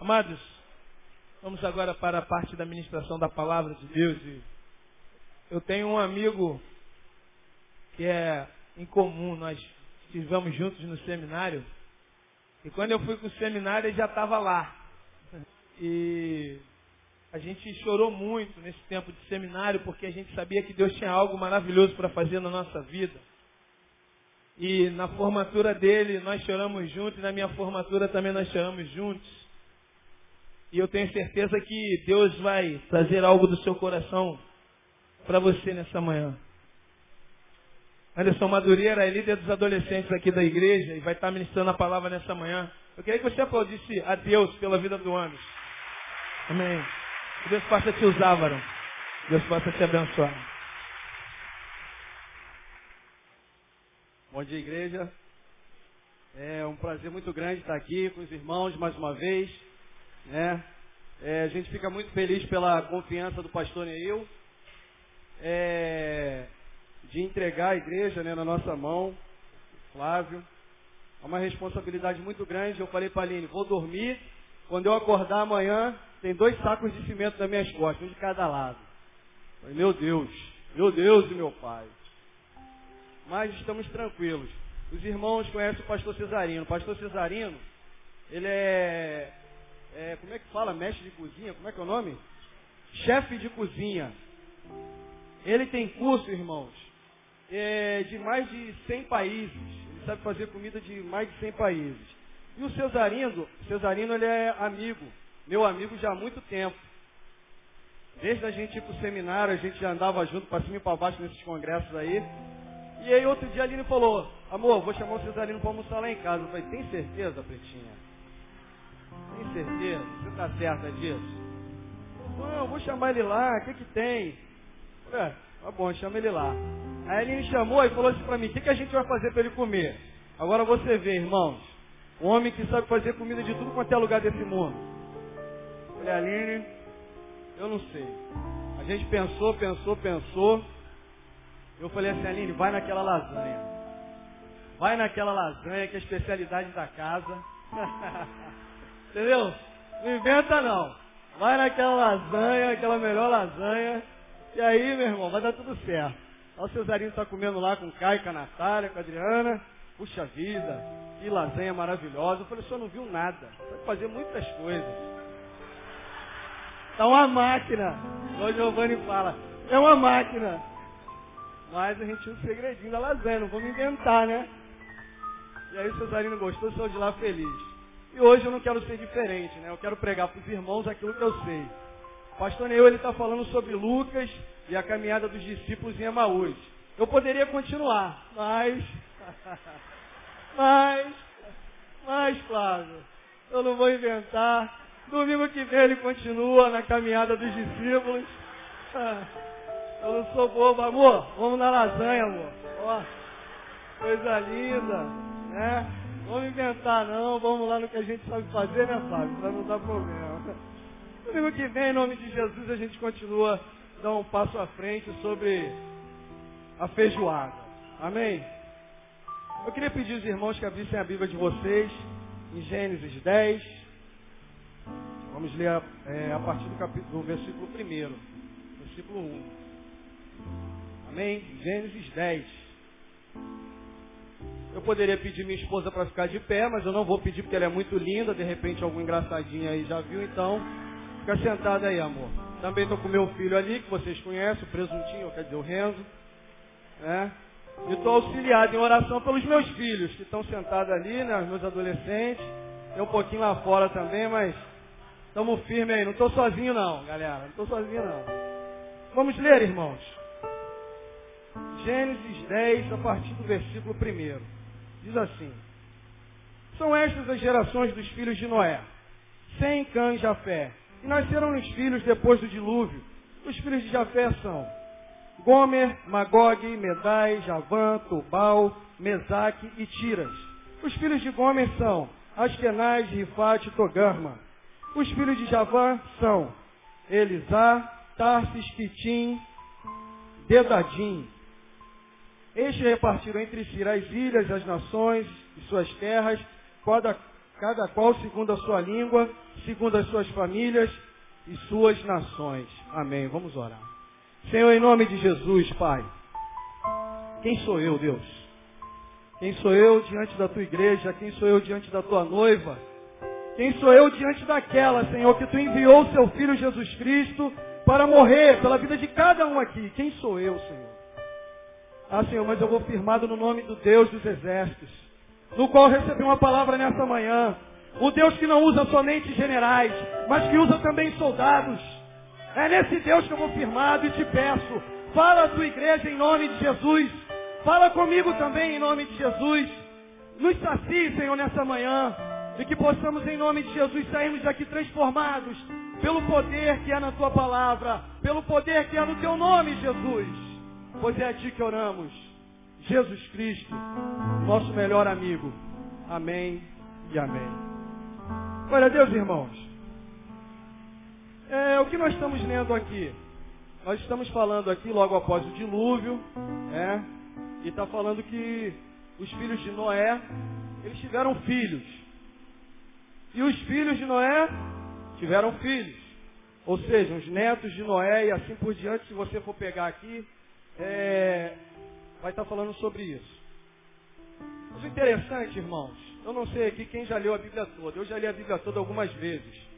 Amados, vamos agora para a parte da ministração da palavra de Deus. Eu tenho um amigo que é incomum, nós estivemos juntos no seminário, e quando eu fui para o seminário ele já estava lá. E a gente chorou muito nesse tempo de seminário, porque a gente sabia que Deus tinha algo maravilhoso para fazer na nossa vida. E na formatura dele nós choramos juntos, e na minha formatura também nós choramos juntos. E eu tenho certeza que Deus vai trazer algo do seu coração para você nessa manhã. Anderson Madureira é líder dos adolescentes aqui da igreja e vai estar ministrando a palavra nessa manhã. Eu queria que você aplaudisse a Deus pela vida do Anderson. Amém. Que Deus possa te usar, varão. Deus possa te abençoar. Bom dia, igreja. É um prazer muito grande estar aqui com os irmãos mais uma vez. Né? É, a gente fica muito feliz pela confiança do pastor Neil é, de entregar a igreja né, na nossa mão, Flávio. É uma responsabilidade muito grande. Eu falei para a Aline, vou dormir. Quando eu acordar amanhã, tem dois sacos de cimento nas minhas costas, um de cada lado. Falei, meu Deus, meu Deus e meu Pai. Mas estamos tranquilos. Os irmãos conhecem o pastor Cesarino. O pastor Cesarino, ele é é, como é que fala? Mestre de cozinha? Como é que é o nome? Chefe de cozinha. Ele tem curso, irmãos, é, de mais de 100 países. Ele sabe fazer comida de mais de 100 países. E o Cesarino, Cesarino ele é amigo, meu amigo já há muito tempo. Desde a gente ir para o seminário, a gente já andava junto para cima e para baixo nesses congressos aí. E aí outro dia a Aline falou, amor, vou chamar o Cesarino para almoçar lá em casa. Eu falei, tem certeza, Pretinha? Tem certeza? Você está certa disso? Não, vou chamar ele lá, o que que tem? É, tá bom, chama ele lá. Aí ele me chamou e falou assim para mim, o que, que a gente vai fazer para ele comer? Agora você vê, irmãos, um homem que sabe fazer comida de tudo quanto é lugar desse mundo. Falei, Aline, eu não sei. A gente pensou, pensou, pensou. Eu falei assim, Aline, vai naquela lasanha. Vai naquela lasanha que é a especialidade da casa. Entendeu? Não inventa não. Vai naquela lasanha, aquela melhor lasanha. E aí, meu irmão, vai dar tudo certo. Olha o Cesarino está comendo lá com o Caio, com a Natália, com a Adriana. Puxa vida, que lasanha maravilhosa. Eu falei, o senhor não viu nada. Vai fazer muitas coisas. Está uma máquina. O Giovanni fala, é uma máquina. Mas a gente tinha um segredinho da lasanha, não vamos inventar, né? E aí o Cesarino gostou, saiu de lá feliz. E hoje eu não quero ser diferente, né? Eu quero pregar para os irmãos aquilo que eu sei. O pastor Neil, ele está falando sobre Lucas e a caminhada dos discípulos em Emaús. Eu poderia continuar, mas... mas... Mas, Flávio, eu não vou inventar. Domingo que vem ele continua na caminhada dos discípulos. Eu não sou bobo, amor. Vamos na lasanha, amor. Ó, coisa linda, né? Vamos inventar não, vamos lá no que a gente sabe fazer, né, Fábio? Para não dar problema. Domingo que vem, em nome de Jesus, a gente continua dar um passo à frente sobre a feijoada. Amém? Eu queria pedir aos irmãos que abrissem a Bíblia de vocês em Gênesis 10. Vamos ler é, a partir do, capítulo, do versículo 1. Versículo 1. Amém? Gênesis 10. Eu poderia pedir minha esposa para ficar de pé, mas eu não vou pedir porque ela é muito linda. De repente algum engraçadinho aí já viu, então fica sentada aí, amor. Também estou com meu filho ali, que vocês conhecem, o presuntinho, quer dizer, o Renzo. Né? E estou auxiliado em oração pelos meus filhos, que estão sentados ali, né, os meus adolescentes. Tem um pouquinho lá fora também, mas estamos firmes aí. Não estou sozinho não, galera. Não estou sozinho não. Vamos ler, irmãos. Gênesis 10, a partir do versículo 1. Diz assim: São estas as gerações dos filhos de Noé, sem Cã e Jafé. E nasceram os filhos depois do dilúvio. Os filhos de Jafé são Gomer, Magog, Medai, Javã, Tubal, Mesaque e Tiras. Os filhos de Gomer são Askenaz, Rifat e Togarma. Os filhos de Javã são Elisá, Tarsis, Pitim, Dedadim, estes repartiram entre si as ilhas, as nações e suas terras, cada, cada qual segundo a sua língua, segundo as suas famílias e suas nações. Amém. Vamos orar. Senhor, em nome de Jesus, Pai. Quem sou eu, Deus? Quem sou eu diante da tua igreja? Quem sou eu diante da tua noiva? Quem sou eu diante daquela, Senhor, que tu enviou o seu filho Jesus Cristo para morrer pela vida de cada um aqui? Quem sou eu, Senhor? Ah, Senhor, mas eu vou firmado no nome do Deus dos exércitos, no qual recebi uma palavra nessa manhã. O Deus que não usa somente generais, mas que usa também soldados. É nesse Deus que eu vou firmado e te peço, fala a tua igreja em nome de Jesus. Fala comigo também em nome de Jesus. Nos sacie, Senhor, nessa manhã. E que possamos, em nome de Jesus, sairmos daqui transformados pelo poder que é na tua palavra, pelo poder que é no teu nome, Jesus. Pois é a ti que oramos. Jesus Cristo, nosso melhor amigo. Amém e amém. Glória a Deus, irmãos. É, o que nós estamos lendo aqui? Nós estamos falando aqui logo após o dilúvio, é, e está falando que os filhos de Noé, eles tiveram filhos. E os filhos de Noé tiveram filhos. Ou seja, os netos de Noé e assim por diante, se você for pegar aqui, é, vai estar falando sobre isso. Mas o interessante, irmãos, eu não sei aqui quem já leu a Bíblia toda. Eu já li a Bíblia toda algumas vezes.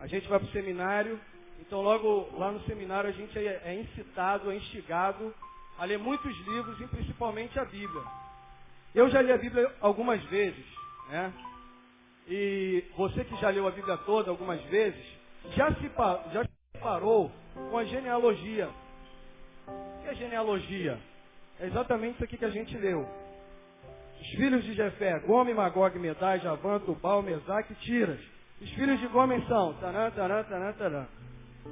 A gente vai para o seminário, então logo lá no seminário a gente é, é incitado, é instigado a ler muitos livros e principalmente a Bíblia. Eu já li a Bíblia algumas vezes, né? E você que já leu a Bíblia toda algumas vezes, já se, já se parou com a genealogia. É genealogia? É exatamente isso aqui que a gente leu. Os filhos de Jefé, Gome, Magog, Medai, Javã, Tubal, Mesaque e Tiras. Os filhos de Gome são Tanã, Tanã, Tanã, Tanã.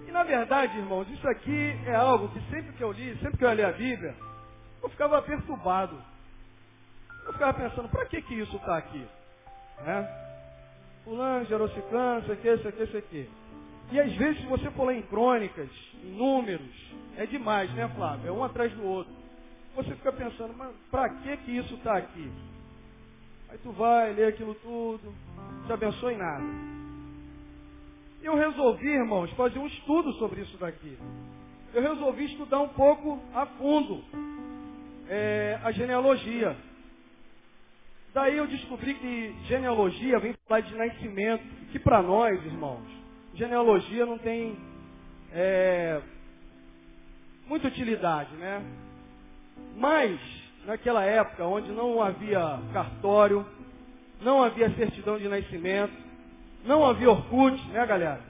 E na verdade, irmãos, isso aqui é algo que sempre que eu li, sempre que eu li a Bíblia, eu ficava perturbado. Eu ficava pensando, para que que isso está aqui? Né? Fulano gerou ciclano, isso aqui, isso aqui, isso aqui. E às vezes, se você for ler em crônicas, em números, é demais, né, Flávio? É um atrás do outro. Você fica pensando, mas para que que isso está aqui? Aí tu vai, lê aquilo tudo, não te abençoa em nada. Eu resolvi, irmãos, fazer um estudo sobre isso daqui. Eu resolvi estudar um pouco a fundo é, a genealogia. Daí eu descobri que genealogia vem falar de nascimento, que para nós, irmãos, genealogia não tem é, muita utilidade, né? Mas, naquela época, onde não havia cartório, não havia certidão de nascimento, não havia Orkut, né, galera?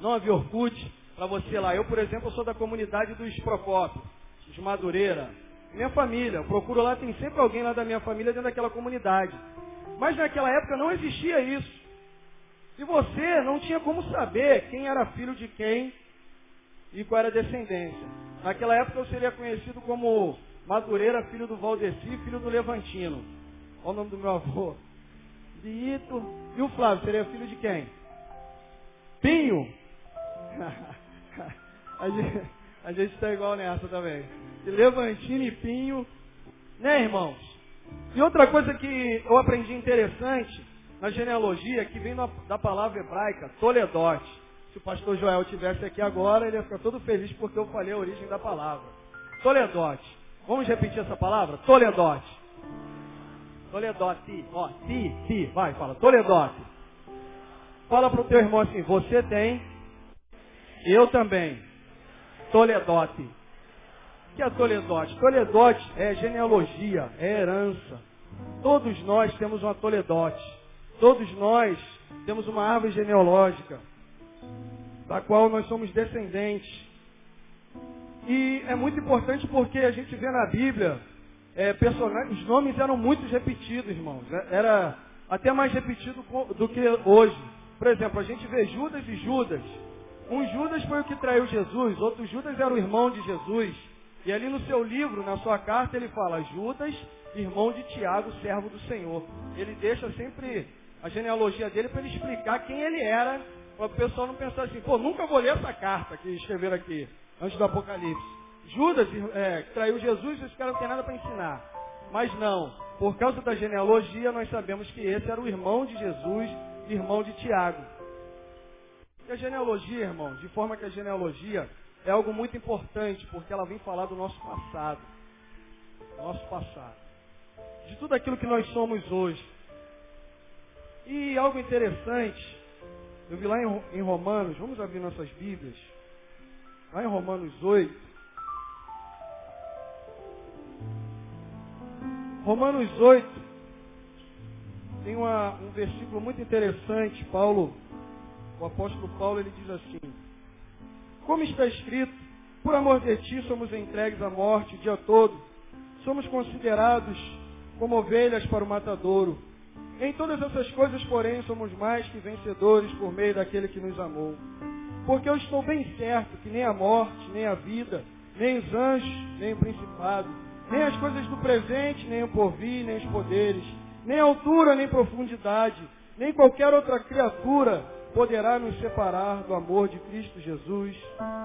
Não havia Orkut para você lá. Eu, por exemplo, sou da comunidade dos Procópio, de Madureira, minha família. Eu procuro lá, tem sempre alguém lá da minha família dentro daquela comunidade. Mas naquela época não existia isso. E você não tinha como saber quem era filho de quem e qual era a descendência. Naquela época eu seria conhecido como Madureira, filho do Valdeci, filho do Levantino. Olha o nome do meu avô. Bito. E o Flávio, seria filho de quem? Pinho. a gente está igual nessa também de Levantino e Pinho, né, irmãos? E outra coisa que eu aprendi interessante na genealogia, que vem da palavra hebraica, Toledote. Se o pastor Joel tivesse aqui agora, ele ia ficar todo feliz porque eu falei a origem da palavra. Toledote. Vamos repetir essa palavra? Toledote. Toledote. Ó, ti, ti. Vai, fala. Toledote. Fala para o teu irmão assim, você tem, eu também. Toledote que é Toledote? Toledote é genealogia, é herança. Todos nós temos uma Toledote. Todos nós temos uma árvore genealógica, da qual nós somos descendentes. E é muito importante porque a gente vê na Bíblia, é, os nomes eram muito repetidos, irmãos. Né? Era até mais repetido do que hoje. Por exemplo, a gente vê Judas e Judas. Um Judas foi o que traiu Jesus, outro Judas era o irmão de Jesus. E ali no seu livro, na sua carta, ele fala Judas, irmão de Tiago, servo do Senhor. Ele deixa sempre a genealogia dele para ele explicar quem ele era, para o pessoal não pensar assim, pô, nunca vou ler essa carta que escreveram aqui, antes do Apocalipse. Judas é, traiu Jesus, esse cara não tem nada para ensinar. Mas não, por causa da genealogia, nós sabemos que esse era o irmão de Jesus, irmão de Tiago. Porque a genealogia, irmãos, de forma que a genealogia é algo muito importante, porque ela vem falar do nosso passado. Nosso passado. De tudo aquilo que nós somos hoje. E algo interessante, eu vi lá em, Romanos, vamos abrir nossas Bíblias. Lá em Romanos 8. Romanos 8 tem uma, um versículo muito interessante. Paulo, o apóstolo Paulo, ele diz assim: Como está escrito, por amor de ti somos entregues à morte o dia todo, somos considerados como ovelhas para o matadouro. Em todas essas coisas, porém, somos mais que vencedores por meio daquele que nos amou. Porque eu estou bem certo que nem a morte, nem a vida, nem os anjos, nem o principado, nem as coisas do presente, nem o porvir, nem os poderes, nem altura, nem profundidade, nem qualquer outra criatura poderá nos separar do amor de Cristo Jesus,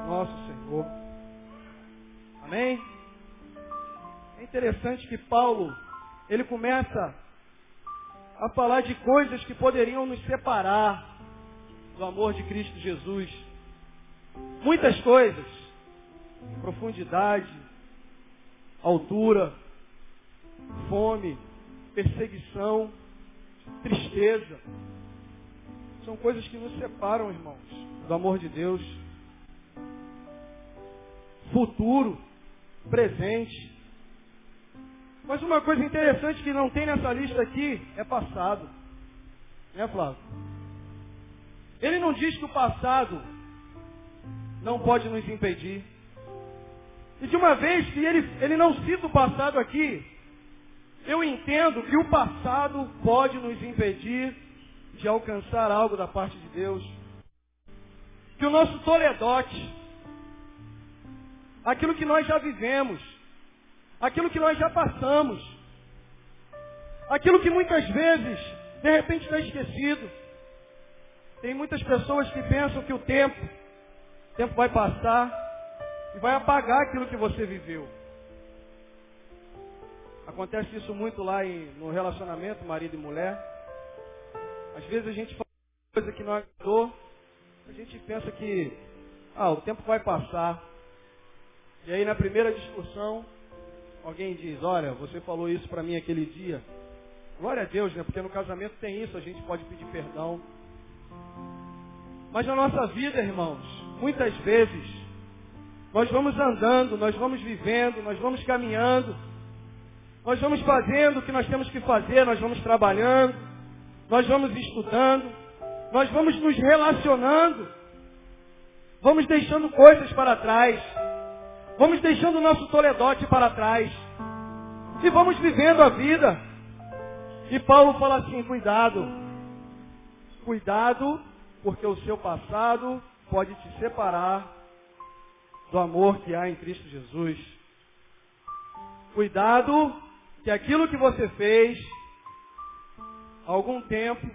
nosso Senhor. Amém? É interessante que Paulo, ele começa a falar de coisas que poderiam nos separar do amor de Cristo Jesus. Muitas coisas, profundidade, altura, fome, perseguição, tristeza. São coisas que nos separam, irmãos, do amor de Deus. Futuro, presente. Mas uma coisa interessante que não tem nessa lista aqui é passado. Né, Flávio? Ele não diz que o passado não pode nos impedir. E de uma vez que ele, ele não cita o passado aqui, eu entendo que o passado pode nos impedir de alcançar algo da parte de Deus. Que o nosso toledote, aquilo que nós já vivemos, aquilo que nós já passamos, aquilo que muitas vezes, de repente, está esquecido. Tem muitas pessoas que pensam que o tempo, o tempo vai passar e vai apagar aquilo que você viveu. Acontece isso muito lá em, no relacionamento marido e mulher. Às vezes a gente fala coisa que não agradou, a gente pensa que ah, o tempo vai passar. E aí na primeira discussão, alguém diz, olha, você falou isso para mim aquele dia. Glória a Deus, né? Porque no casamento tem isso, a gente pode pedir perdão. Mas na nossa vida, irmãos, muitas vezes, nós vamos andando, nós vamos vivendo, nós vamos caminhando, nós vamos fazendo o que nós temos que fazer, nós vamos trabalhando, nós vamos estudando, nós vamos nos relacionando, vamos deixando coisas para trás, vamos deixando o nosso toledote para trás e vamos vivendo a vida. E Paulo fala assim: cuidado, cuidado, porque o seu passado pode te separar do amor que há em Cristo Jesus. Cuidado, que aquilo que você fez há algum tempo,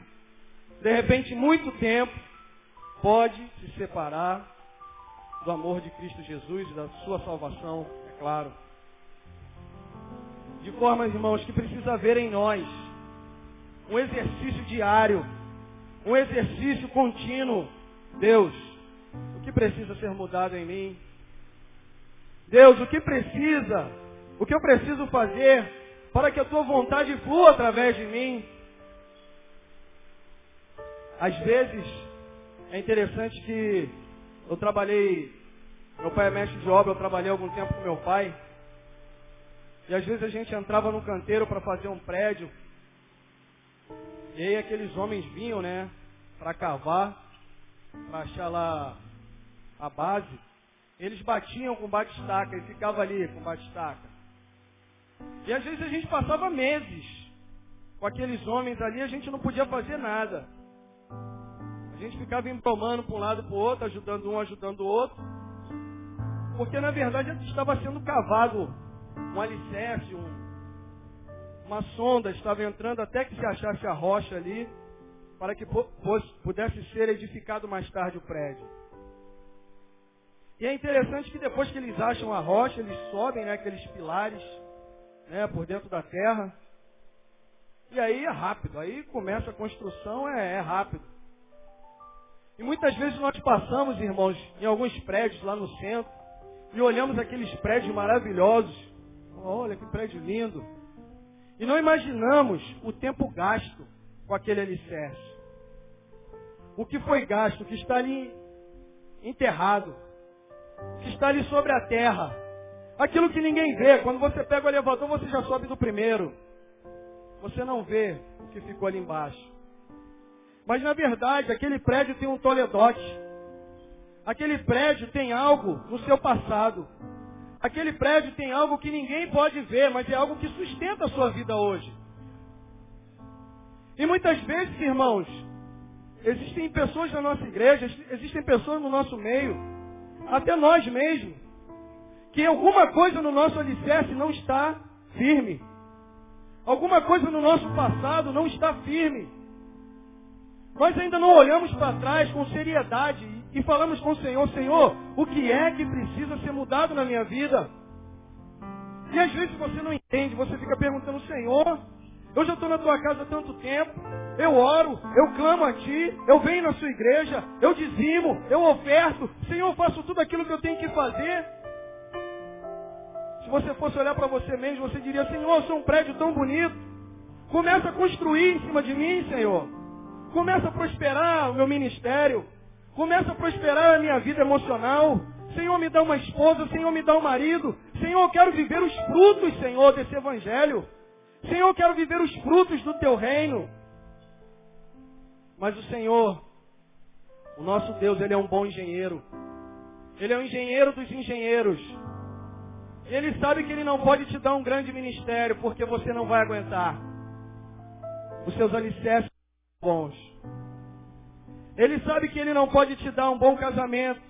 de repente muito tempo, pode se separar do amor de Cristo Jesus e da sua salvação, é claro. De forma, irmãos, que precisa haver em nós um exercício diário, um exercício contínuo. Deus, o que precisa ser mudado em mim? Deus, o que precisa, o que eu preciso fazer para que a tua vontade flua através de mim. Às vezes, é interessante que eu trabalhei, meu pai é mestre de obra, eu trabalhei algum tempo com meu pai. E às vezes a gente entrava no canteiro para fazer um prédio. E aí aqueles homens vinham, né, para cavar, para achar lá a base. Eles batiam com bate-estaca e ficava ali com bate-estaca. E às vezes a gente passava meses com aqueles homens ali, a gente não podia fazer nada. A gente ficava embromando para um lado para o outro, ajudando um, ajudando o outro. Porque na verdade estava sendo cavado um alicerce, um, uma sonda estava entrando até que se achasse a rocha ali, para que pudesse ser edificado mais tarde o prédio. E é interessante que depois que eles acham a rocha, eles sobem né, aqueles pilares né, por dentro da terra. E aí é rápido, aí começa a construção, é, é rápido. E muitas vezes nós passamos, irmãos, em alguns prédios lá no centro e olhamos aqueles prédios maravilhosos. Olha que prédio lindo. E não imaginamos o tempo gasto com aquele alicerce. O que foi gasto, o que está ali enterrado, o que está ali sobre a terra. Aquilo que ninguém vê. Quando você pega o elevador, você já sobe do primeiro. Você não vê o que ficou ali embaixo. Mas na verdade, aquele prédio tem um toledote. Aquele prédio tem algo no seu passado. Aquele prédio tem algo que ninguém pode ver, mas é algo que sustenta a sua vida hoje. E muitas vezes, irmãos, existem pessoas na nossa igreja, existem pessoas no nosso meio, até nós mesmos, que alguma coisa no nosso alicerce não está firme. Alguma coisa no nosso passado não está firme. Nós ainda não olhamos para trás com seriedade e falamos com o Senhor, Senhor, o que é que precisa ser mudado na minha vida? E às vezes você não entende, você fica perguntando, Senhor, eu já estou na tua casa há tanto tempo, eu oro, eu clamo a ti, eu venho na sua igreja, eu dizimo, eu oferto, Senhor, eu faço tudo aquilo que eu tenho que fazer. Se você fosse olhar para você mesmo, você diria, Senhor, eu sou um prédio tão bonito. Começa a construir em cima de mim, Senhor. Começa a prosperar o meu ministério. Começa a prosperar a minha vida emocional. Senhor, me dá uma esposa. Senhor, me dá um marido. Senhor, eu quero viver os frutos, Senhor, desse evangelho. Senhor, eu quero viver os frutos do teu reino. Mas o Senhor, o nosso Deus, Ele é um bom engenheiro. Ele é o engenheiro dos engenheiros. Ele sabe que Ele não pode te dar um grande ministério, porque você não vai aguentar. Os seus alicerces bons. Ele sabe que ele não pode te dar um bom casamento,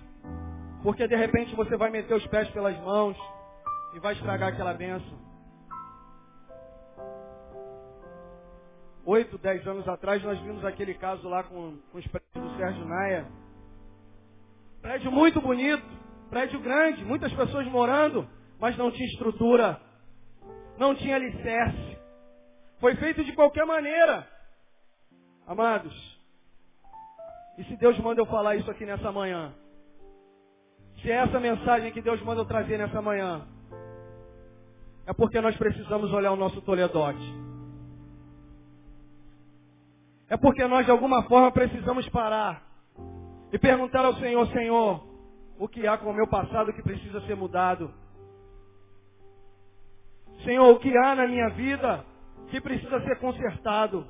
porque de repente você vai meter os pés pelas mãos e vai estragar aquela benção. Oito, dez anos atrás nós vimos aquele caso lá com, com os prédios do Sérgio Naia. Prédio muito bonito, prédio grande, muitas pessoas morando, mas não tinha estrutura, não tinha alicerce. Foi feito de qualquer maneira. Amados, e se Deus manda eu falar isso aqui nessa manhã? Se é essa mensagem que Deus manda eu trazer nessa manhã, é porque nós precisamos olhar o nosso Toledote. É porque nós de alguma forma precisamos parar e perguntar ao Senhor, Senhor, o que há com o meu passado que precisa ser mudado? Senhor, o que há na minha vida que precisa ser consertado?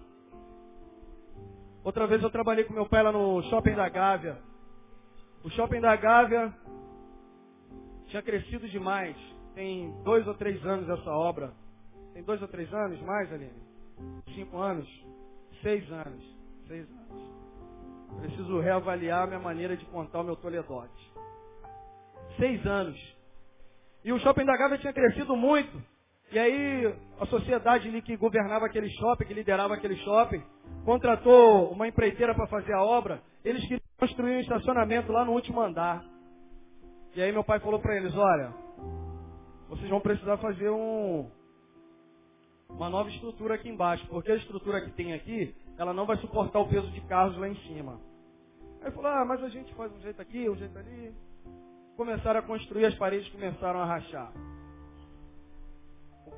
Outra vez eu trabalhei com meu pai lá no shopping da Gávea. O shopping da Gávea tinha crescido demais. Tem dois ou três anos essa obra. Tem dois ou três anos mais, Aline? Cinco anos? Seis anos. Seis anos. Preciso reavaliar minha maneira de contar o meu Toledote. Seis anos. E o shopping da Gávea tinha crescido muito. E aí a sociedade ali que governava aquele shopping, que liderava aquele shopping, contratou uma empreiteira para fazer a obra, eles queriam construir um estacionamento lá no último andar. E aí meu pai falou para eles, olha, vocês vão precisar fazer um, uma nova estrutura aqui embaixo, porque a estrutura que tem aqui, ela não vai suportar o peso de carros lá em cima. Aí falou, ah, mas a gente faz um jeito aqui, um jeito ali. Começaram a construir, as paredes começaram a rachar.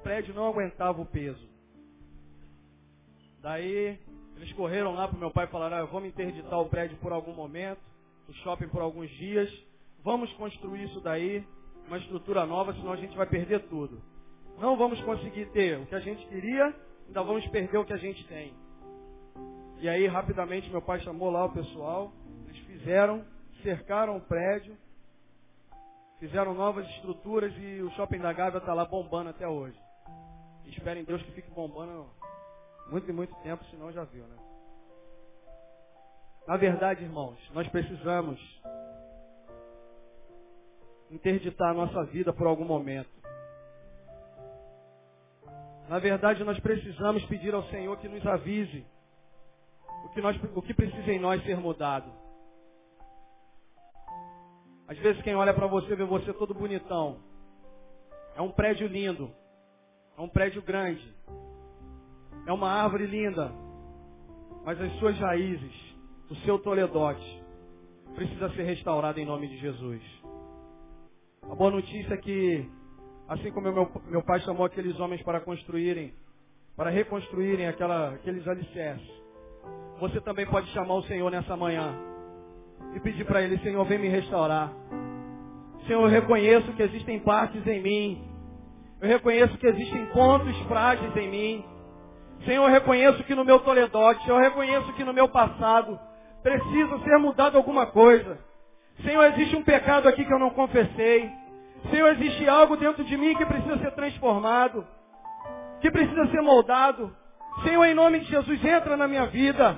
Prédio não aguentava o peso. Daí eles correram lá para o meu pai e falaram, ah, vamos interditar o prédio por algum momento, o shopping por alguns dias, vamos construir isso daí, uma estrutura nova, senão a gente vai perder tudo. Não vamos conseguir ter o que a gente queria, ainda vamos perder o que a gente tem. E aí, rapidamente, meu pai chamou lá o pessoal, eles fizeram, cercaram o prédio, fizeram novas estruturas e o shopping da Gávea está lá bombando até hoje. Esperem Deus que fique bombando muito e muito tempo, senão já viu, né? Na verdade, irmãos, nós precisamos interditar a nossa vida por algum momento. Na verdade, nós precisamos pedir ao Senhor que nos avise o que, nós, o que precisa em nós ser mudado. Às vezes quem olha para você vê você todo bonitão. É um prédio lindo. É um prédio grande. É uma árvore linda. Mas as suas raízes, o seu toledote, precisa ser restaurada em nome de Jesus. A boa notícia é que, assim como meu, meu pai chamou aqueles homens para construírem, para reconstruírem aquela, aqueles alicerces, você também pode chamar o Senhor nessa manhã e pedir para Ele, Senhor, vem me restaurar. Senhor, eu reconheço que existem partes em mim. Eu reconheço que existem pontos frágeis em mim. Senhor, eu reconheço que no meu Toledote, eu reconheço que no meu passado precisa ser mudado alguma coisa. Senhor, existe um pecado aqui que eu não confessei. Senhor, existe algo dentro de mim que precisa ser transformado, que precisa ser moldado. Senhor, em nome de Jesus, entra na minha vida.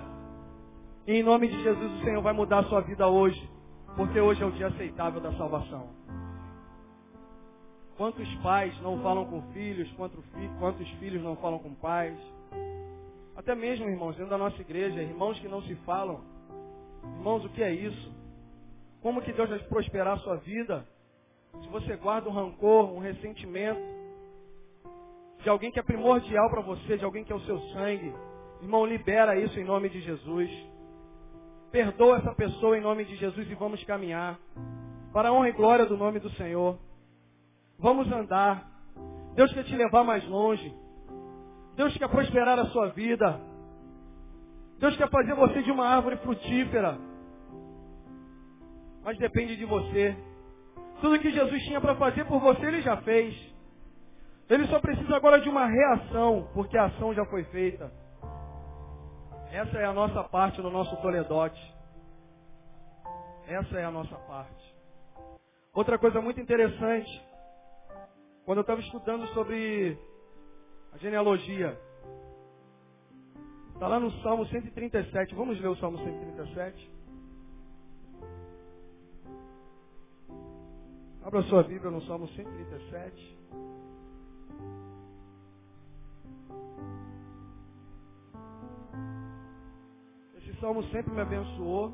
E em nome de Jesus, o Senhor vai mudar a sua vida hoje, porque hoje é o dia aceitável da salvação. Quantos pais não falam com filhos, quantos filhos não falam com pais? Até mesmo, irmãos, dentro da nossa igreja, irmãos que não se falam. Irmãos, o que é isso? Como que Deus vai prosperar a sua vida se você guarda um rancor, um ressentimento de alguém que é primordial para você, de alguém que é o seu sangue? Irmão, libera isso em nome de Jesus. Perdoa essa pessoa em nome de Jesus e vamos caminhar para a honra e glória do nome do Senhor. Vamos andar. Deus quer te levar mais longe. Deus quer prosperar a sua vida. Deus quer fazer você de uma árvore frutífera. Mas depende de você. Tudo que Jesus tinha para fazer por você, Ele já fez. Ele só precisa agora de uma reação, porque a ação já foi feita. Essa é a nossa parte no nosso Toledote. Essa é a nossa parte. Outra coisa muito interessante, quando eu estava estudando sobre a genealogia. Está lá no Salmo 137. Vamos ler o Salmo 137. Abra sua Bíblia no Salmo 137. Esse salmo sempre me abençoou.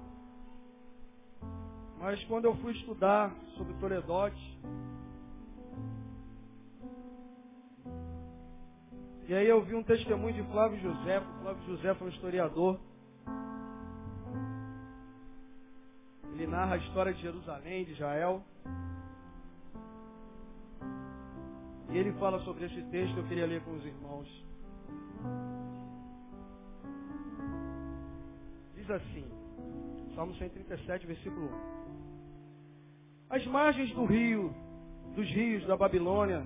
Mas quando eu fui estudar sobre Toledote, E aí eu vi um testemunho de Flávio José. Flávio José foi um historiador. Ele narra a história de Jerusalém, de Israel. E ele fala sobre esse texto eu queria ler com os irmãos. Diz assim, Salmo 137, versículo 1. As margens do rio, dos rios da Babilônia,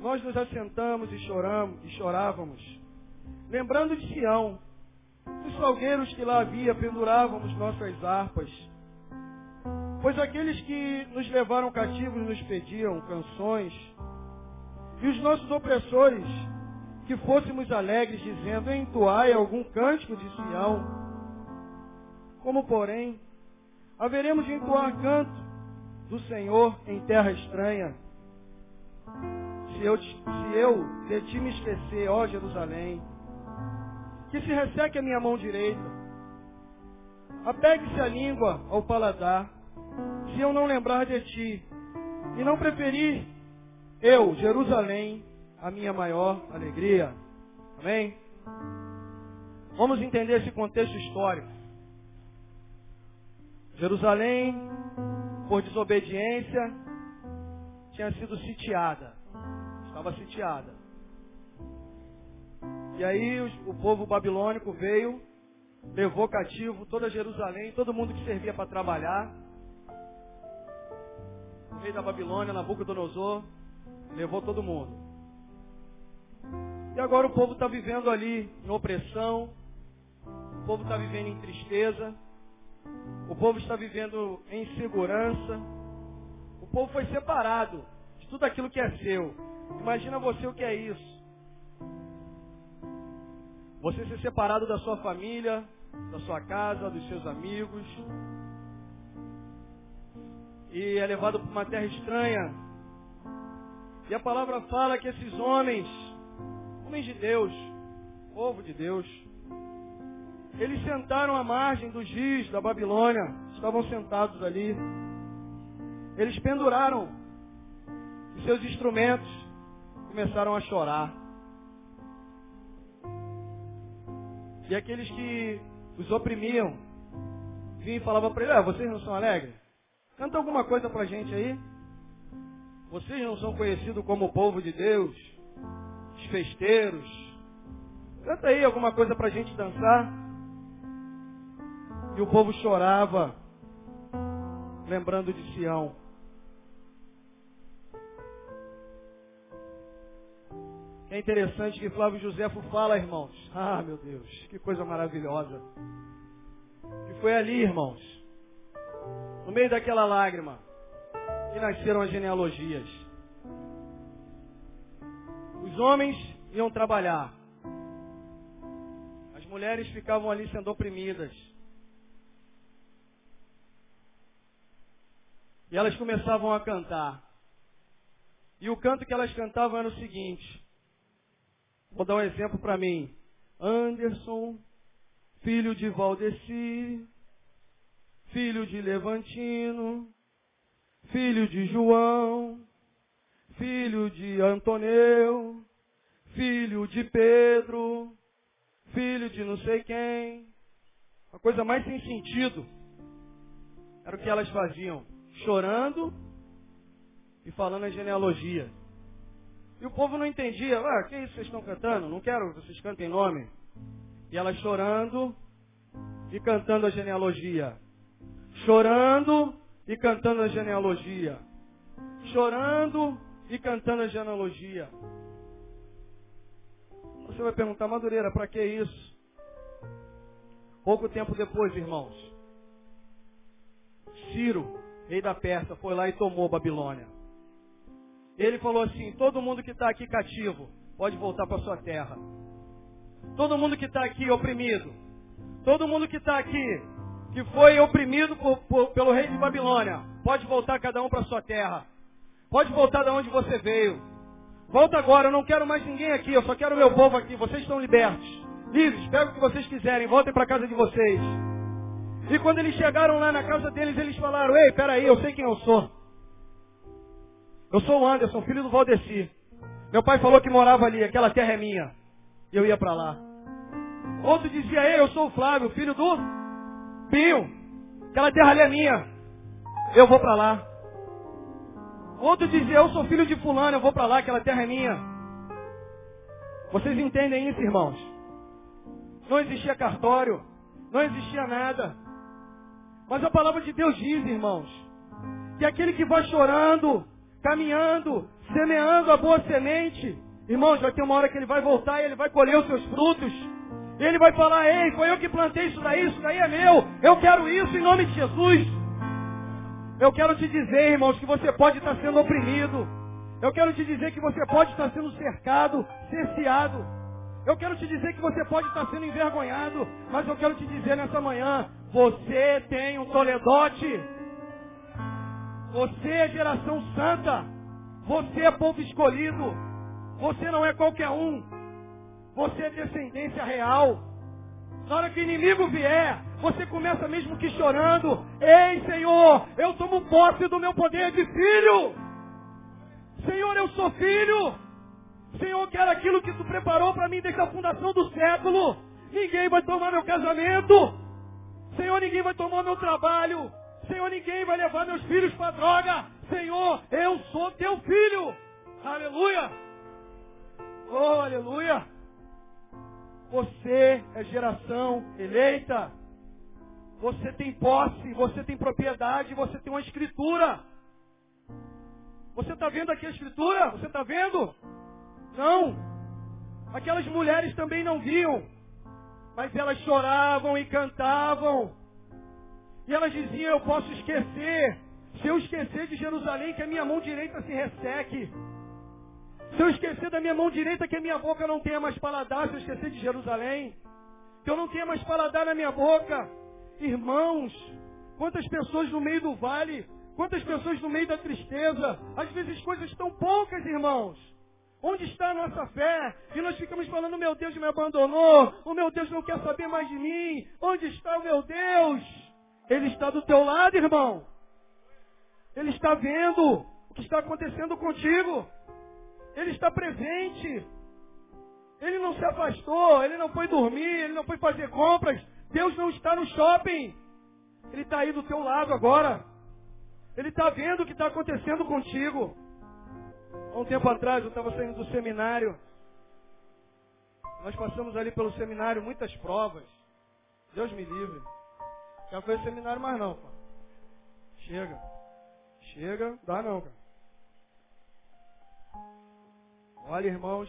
nós nos assentamos e choramos e chorávamos, lembrando de Sião, dos salgueiros que lá havia, pendurávamos nossas harpas. Pois aqueles que nos levaram cativos nos pediam canções, e os nossos opressores, que fôssemos alegres, dizendo, entoai algum cântico de Sião. Como, porém, haveremos de entoar canto do Senhor em terra estranha se eu, se eu de ti me esquecer, ó Jerusalém, que se resseque a minha mão direita, apegue-se a língua ao paladar, se eu não lembrar de ti, e não preferir eu, Jerusalém, a minha maior alegria. Amém? Vamos entender esse contexto histórico. Jerusalém, por desobediência, tinha sido sitiada estava sitiada. E aí o povo babilônico veio, levou cativo toda Jerusalém, todo mundo que servia para trabalhar. O rei da Babilônia, Nabucodonosor, levou todo mundo. E agora o povo está vivendo ali em opressão, o povo está vivendo em tristeza, o povo está vivendo em insegurança, o povo foi separado de tudo aquilo que é seu. Imagina você o que é isso. Você ser separado da sua família, da sua casa, dos seus amigos. E é levado para uma terra estranha. E a palavra fala que esses homens, homens de Deus, povo de Deus, eles sentaram à margem dos rios da Babilônia, estavam sentados ali. Eles penduraram os seus instrumentos começaram a chorar. E aqueles que os oprimiam vinha e falava para ele, ah, vocês não são alegres? Canta alguma coisa pra gente aí. Vocês não são conhecidos como o povo de Deus, os festeiros. Canta aí alguma coisa pra gente dançar. E o povo chorava, lembrando de Sião. É interessante que Flávio Josefo fala, irmãos. Ah, meu Deus, que coisa maravilhosa. Que foi ali, irmãos, no meio daquela lágrima, que nasceram as genealogias. Os homens iam trabalhar. As mulheres ficavam ali sendo oprimidas. E elas começavam a cantar. E o canto que elas cantavam era o seguinte: Vou dar um exemplo para mim. Anderson, filho de Valdeci, filho de Levantino, filho de João, filho de Antoneu, filho de Pedro, filho de não sei quem. A coisa mais sem sentido era o que elas faziam, chorando e falando a genealogia. E o povo não entendia. Ah, que isso vocês estão cantando? Não quero que vocês cantem nome. E ela chorando e cantando a genealogia. Chorando e cantando a genealogia. Chorando e cantando a genealogia. Você vai perguntar, Madureira, para que isso? Pouco tempo depois, irmãos, Ciro, rei da Pérsia, foi lá e tomou Babilônia. Ele falou assim: todo mundo que está aqui cativo pode voltar para sua terra. Todo mundo que está aqui oprimido, todo mundo que está aqui que foi oprimido por, por, pelo rei de Babilônia, pode voltar cada um para sua terra. Pode voltar de onde você veio. Volta agora, eu não quero mais ninguém aqui, eu só quero meu povo aqui. Vocês estão libertos, livres, pegam o que vocês quiserem, voltem para casa de vocês. E quando eles chegaram lá na casa deles, eles falaram: Ei, peraí, eu sei quem eu sou. Eu sou o Anderson, filho do Valdeci. Meu pai falou que morava ali, aquela terra é minha. E eu ia para lá. Outro dizia, ei, eu sou o Flávio, filho do Pinho. Aquela terra ali é minha. Eu vou para lá. Outro dizia, eu sou filho de fulano, eu vou para lá, aquela terra é minha. Vocês entendem isso, irmãos? Não existia cartório, não existia nada. Mas a palavra de Deus diz, irmãos, que aquele que vai chorando, caminhando, semeando a boa semente. Irmãos, vai ter uma hora que ele vai voltar e ele vai colher os seus frutos. Ele vai falar, ei, foi eu que plantei isso daí, isso daí é meu. Eu quero isso em nome de Jesus. Eu quero te dizer, irmãos, que você pode estar sendo oprimido. Eu quero te dizer que você pode estar sendo cercado, cerceado. Eu quero te dizer que você pode estar sendo envergonhado. Mas eu quero te dizer nessa manhã, você tem um toledote. Você é geração santa. Você é povo escolhido. Você não é qualquer um. Você é descendência real. Na hora que o inimigo vier, você começa mesmo que chorando. Ei, Senhor, eu tomo posse do meu poder de filho. Senhor, eu sou filho. Senhor, quero aquilo que tu preparou para mim desde a fundação do século. Ninguém vai tomar meu casamento. Senhor, ninguém vai tomar meu trabalho. Senhor, ninguém vai levar meus filhos para droga. Senhor, eu sou teu filho. Aleluia. Oh, aleluia. Você é geração eleita. Você tem posse, você tem propriedade, você tem uma escritura. Você está vendo aqui a escritura? Você está vendo? Não. Aquelas mulheres também não viam. Mas elas choravam e cantavam. E elas diziam, eu posso esquecer. Se eu esquecer de Jerusalém, que a minha mão direita se resseque. Se eu esquecer da minha mão direita, que a minha boca não tenha mais paladar, se eu esquecer de Jerusalém. Que eu não tenha mais paladar na minha boca. Irmãos, quantas pessoas no meio do vale, quantas pessoas no meio da tristeza. Às vezes coisas tão poucas, irmãos. Onde está a nossa fé? E nós ficamos falando, meu Deus me abandonou, o meu Deus não quer saber mais de mim. Onde está o meu Deus? Ele está do teu lado, irmão. Ele está vendo o que está acontecendo contigo. Ele está presente. Ele não se afastou, ele não foi dormir, ele não foi fazer compras. Deus não está no shopping. Ele está aí do teu lado agora. Ele está vendo o que está acontecendo contigo. Há um tempo atrás eu estava saindo do seminário. Nós passamos ali pelo seminário muitas provas. Deus me livre. Já foi seminário mais não, pô. Chega. Chega, dá não, cara. Olha, irmãos,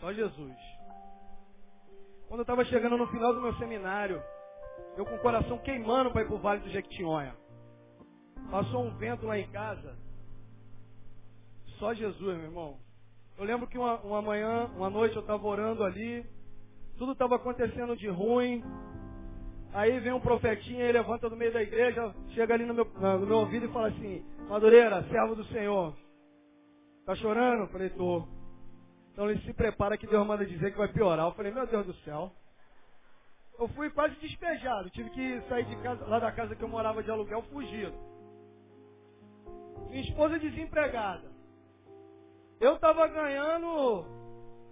só Jesus. Quando eu estava chegando no final do meu seminário, eu com o coração queimando para ir para o Vale do Jequitinhonha. Passou um vento lá em casa. Só Jesus, meu irmão. Eu lembro que uma, uma manhã, uma noite eu estava orando ali. Tudo estava acontecendo de ruim. Aí vem um profetinha, ele levanta no meio da igreja, chega ali no meu, no meu ouvido e fala assim, Madureira, servo do Senhor, tá chorando? Falei, tô. Então ele se prepara que Deus manda dizer que vai piorar. Eu falei, meu Deus do céu. Eu fui quase despejado, tive que sair de casa, lá da casa que eu morava de aluguel, fugido. Minha esposa desempregada. Eu estava ganhando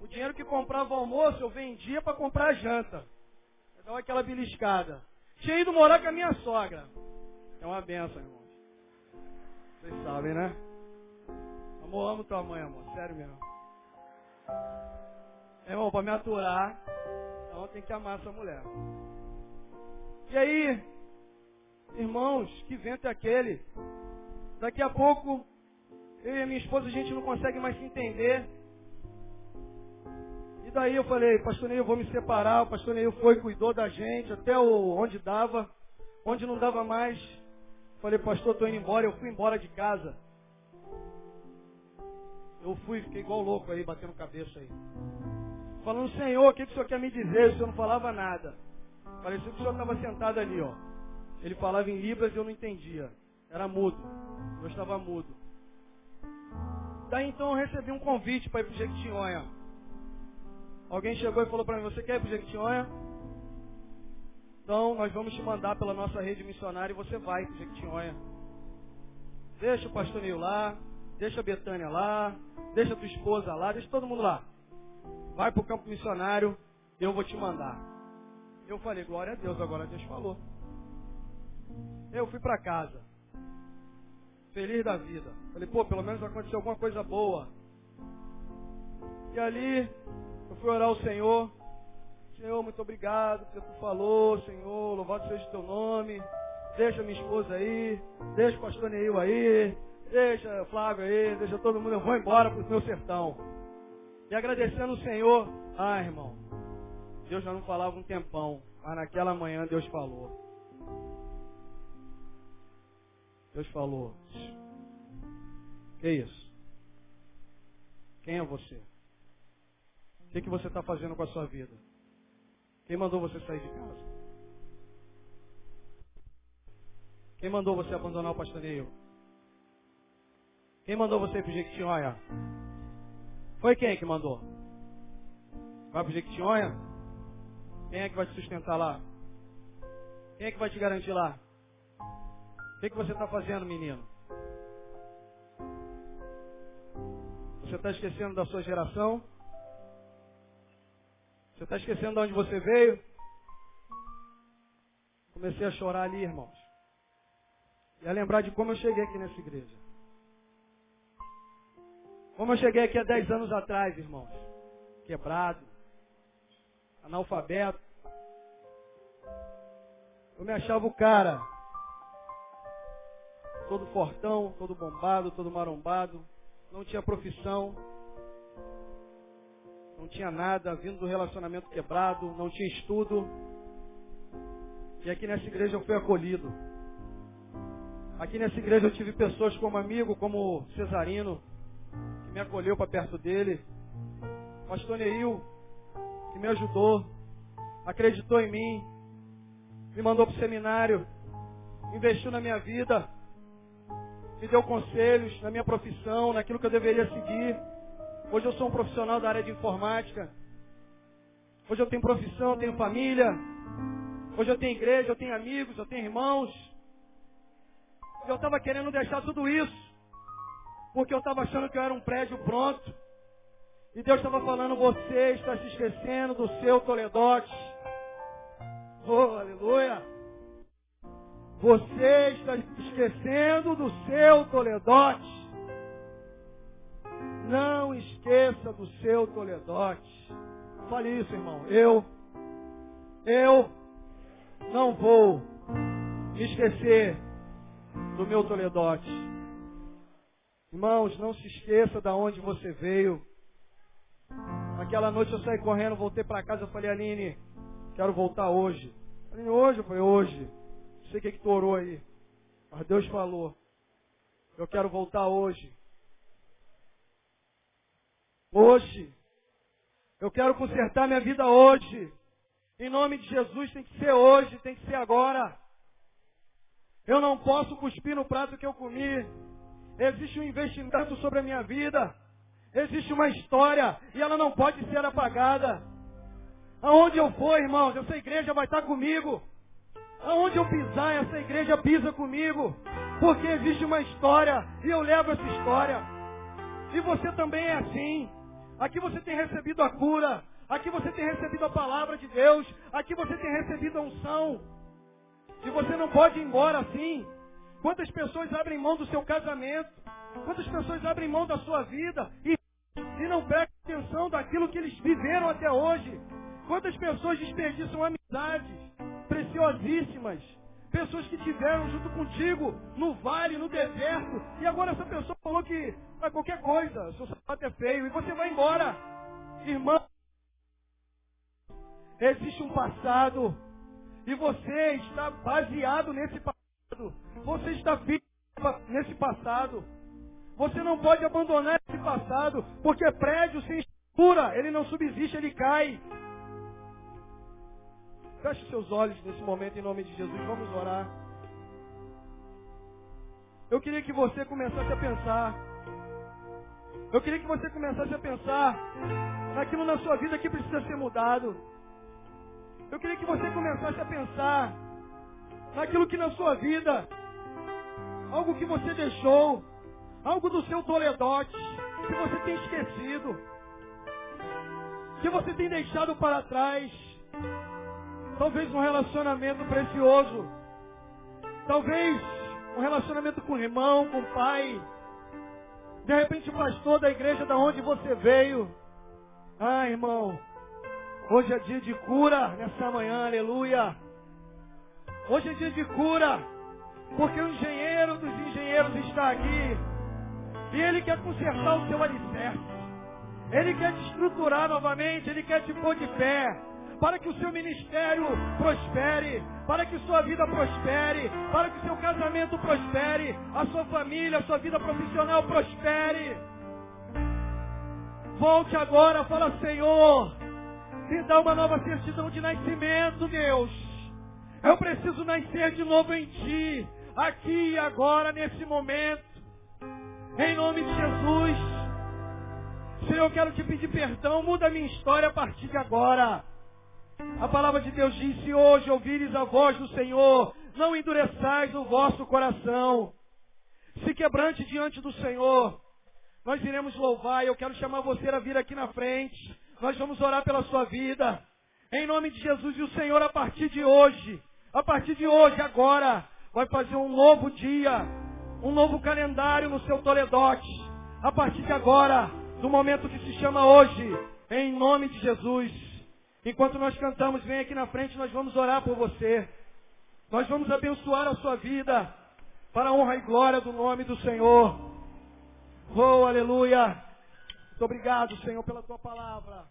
o dinheiro que comprava o almoço, eu vendia para comprar a janta. Dá aquela beliscada. Tinha ido morar com a minha sogra. É uma benção, irmãos. Vocês sabem, né? Amor, amo tua mãe, amor. Sério mesmo. Irmão, para me aturar, então tem que amar essa mulher. E aí, irmãos, que vento é aquele? Daqui a pouco, eu e minha esposa, a gente não consegue mais se entender daí eu falei, pastor Neil, eu vou me separar. O pastor Neil foi, cuidou da gente, até onde dava. Onde não dava mais, falei, pastor, estou indo embora. Eu fui embora de casa. Eu fui, fiquei igual louco aí, batendo cabeça aí. Falando, Senhor, o que, que o Senhor quer me dizer? O Senhor não falava nada. Parecia que o Senhor estava sentado ali, ó. Ele falava em Libras e eu não entendia. Era mudo. Eu estava mudo. Daí então eu recebi um convite para ir para o Jequitinhonha. Alguém chegou e falou para mim, você quer ir para Jequitinhonha? Então nós vamos te mandar pela nossa rede missionária e você vai para Jequitinhonha. Deixa o pastor Nil lá, deixa a Betânia lá, deixa a tua esposa lá, deixa todo mundo lá. Vai para o campo missionário, eu vou te mandar. Eu falei, glória a Deus, agora Deus falou. Eu fui para casa. Feliz da vida. Falei, pô, pelo menos aconteceu alguma coisa boa. E ali eu fui orar ao Senhor. Senhor, muito obrigado porque tu falou, Senhor, louvado seja o teu nome. Deixa minha esposa aí, deixa o pastor Neil aí, deixa o Flávio aí, deixa todo mundo, eu vou embora para o meu sertão. E agradecendo o Senhor, ah irmão, Deus já não falava um tempão, mas naquela manhã Deus falou. Deus falou. Que isso? Quem é você? O que, que você está fazendo com a sua vida? Quem mandou você sair de casa? Quem mandou você abandonar o pastoreio? Quem mandou você ir para Jequitinhonha? Foi quem que mandou? Vai para Jequitinhonha? Quem é que vai te sustentar lá? Quem é que vai te garantir lá? O que, que você está fazendo, menino? Você está esquecendo da sua geração? Você está esquecendo de onde você veio? Comecei a chorar ali, irmãos. E a lembrar de como eu cheguei aqui nessa igreja. Como eu cheguei aqui há 10 anos atrás, irmãos. Quebrado. Analfabeto. Eu me achava o cara. Todo fortão, todo bombado, todo marombado. Não tinha profissão não tinha nada, vindo do relacionamento quebrado, não tinha estudo. E aqui nessa igreja eu fui acolhido. Aqui nessa igreja eu tive pessoas como amigo, como Cesarino, que me acolheu para perto dele. Pastor Neil, que me ajudou, acreditou em mim, me mandou para o seminário, investiu na minha vida, me deu conselhos na minha profissão, naquilo que eu deveria seguir. Hoje eu sou um profissional da área de informática. Hoje eu tenho profissão, eu tenho família. Hoje eu tenho igreja, eu tenho amigos, eu tenho irmãos. Eu estava querendo deixar tudo isso. Porque eu estava achando que eu era um prédio pronto. E Deus estava falando, você está se esquecendo do seu Toledote. Oh, aleluia. Você está esquecendo do seu Toledote. Não esqueça do seu Toledote. Fale isso, irmão. Eu, eu não vou me esquecer do meu Toledote. Irmãos, não se esqueça de onde você veio. Aquela noite eu saí correndo, voltei para casa, eu falei, Aline, quero voltar hoje. Aline, hoje? Eu falei, hoje. Não sei o que, que tu orou aí. Mas Deus falou. Eu quero voltar hoje. Hoje. Eu quero consertar minha vida hoje. Em nome de Jesus tem que ser hoje, tem que ser agora. Eu não posso cuspir no prato que eu comi. Existe um investimento sobre a minha vida. Existe uma história e ela não pode ser apagada. Aonde eu for, irmãos, essa igreja vai estar comigo. Aonde eu pisar, essa igreja pisa comigo. Porque existe uma história e eu levo essa história. E você também é assim. Aqui você tem recebido a cura. Aqui você tem recebido a palavra de Deus. Aqui você tem recebido a unção. E você não pode ir embora assim. Quantas pessoas abrem mão do seu casamento? Quantas pessoas abrem mão da sua vida e, e não prestam atenção daquilo que eles viveram até hoje? Quantas pessoas desperdiçam amizades preciosíssimas? Pessoas que tiveram junto contigo no vale, no deserto, e agora essa pessoa falou que vai qualquer coisa, seu sapato é feio, e você vai embora. Irmão, existe um passado e você está baseado nesse passado. Você está firme nesse passado. Você não pode abandonar esse passado, porque prédio sem estrutura, ele não subsiste, ele cai. Feche seus olhos nesse momento em nome de Jesus. Vamos orar. Eu queria que você começasse a pensar. Eu queria que você começasse a pensar naquilo na sua vida que precisa ser mudado. Eu queria que você começasse a pensar naquilo que na sua vida, algo que você deixou, algo do seu toledote, que você tem esquecido, que você tem deixado para trás. Talvez um relacionamento precioso, talvez um relacionamento com o irmão, com o pai, de repente o pastor da igreja da onde você veio. Ah, irmão, Hoje é dia de cura nessa manhã, aleluia. Hoje é dia de cura, porque o engenheiro dos engenheiros está aqui. E ele quer consertar o seu alicerce. Ele quer te estruturar novamente, ele quer te pôr de pé. Para que o seu ministério prospere, para que sua vida prospere, para que o seu casamento prospere, a sua família, a sua vida profissional prospere. Volte agora, fala Senhor, me dá uma nova certidão de nascimento, Deus. Eu preciso nascer de novo em Ti, aqui e agora, nesse momento. Em nome de Jesus. Senhor, eu quero te pedir perdão, muda a minha história a partir de agora. A palavra de Deus diz: se hoje ouvires a voz do Senhor, não endureçais o vosso coração. Se quebrante diante do Senhor. Nós iremos louvar eu quero chamar você a vir aqui na frente. Nós vamos orar pela sua vida. Em nome de Jesus e o Senhor, a partir de hoje, a partir de hoje, agora, vai fazer um novo dia, um novo calendário no seu Toledote. A partir de agora, do momento que se chama hoje, em nome de Jesus. Enquanto nós cantamos, vem aqui na frente, nós vamos orar por você. Nós vamos abençoar a sua vida para a honra e glória do nome do Senhor. Oh, aleluia. Muito obrigado, Senhor, pela tua palavra.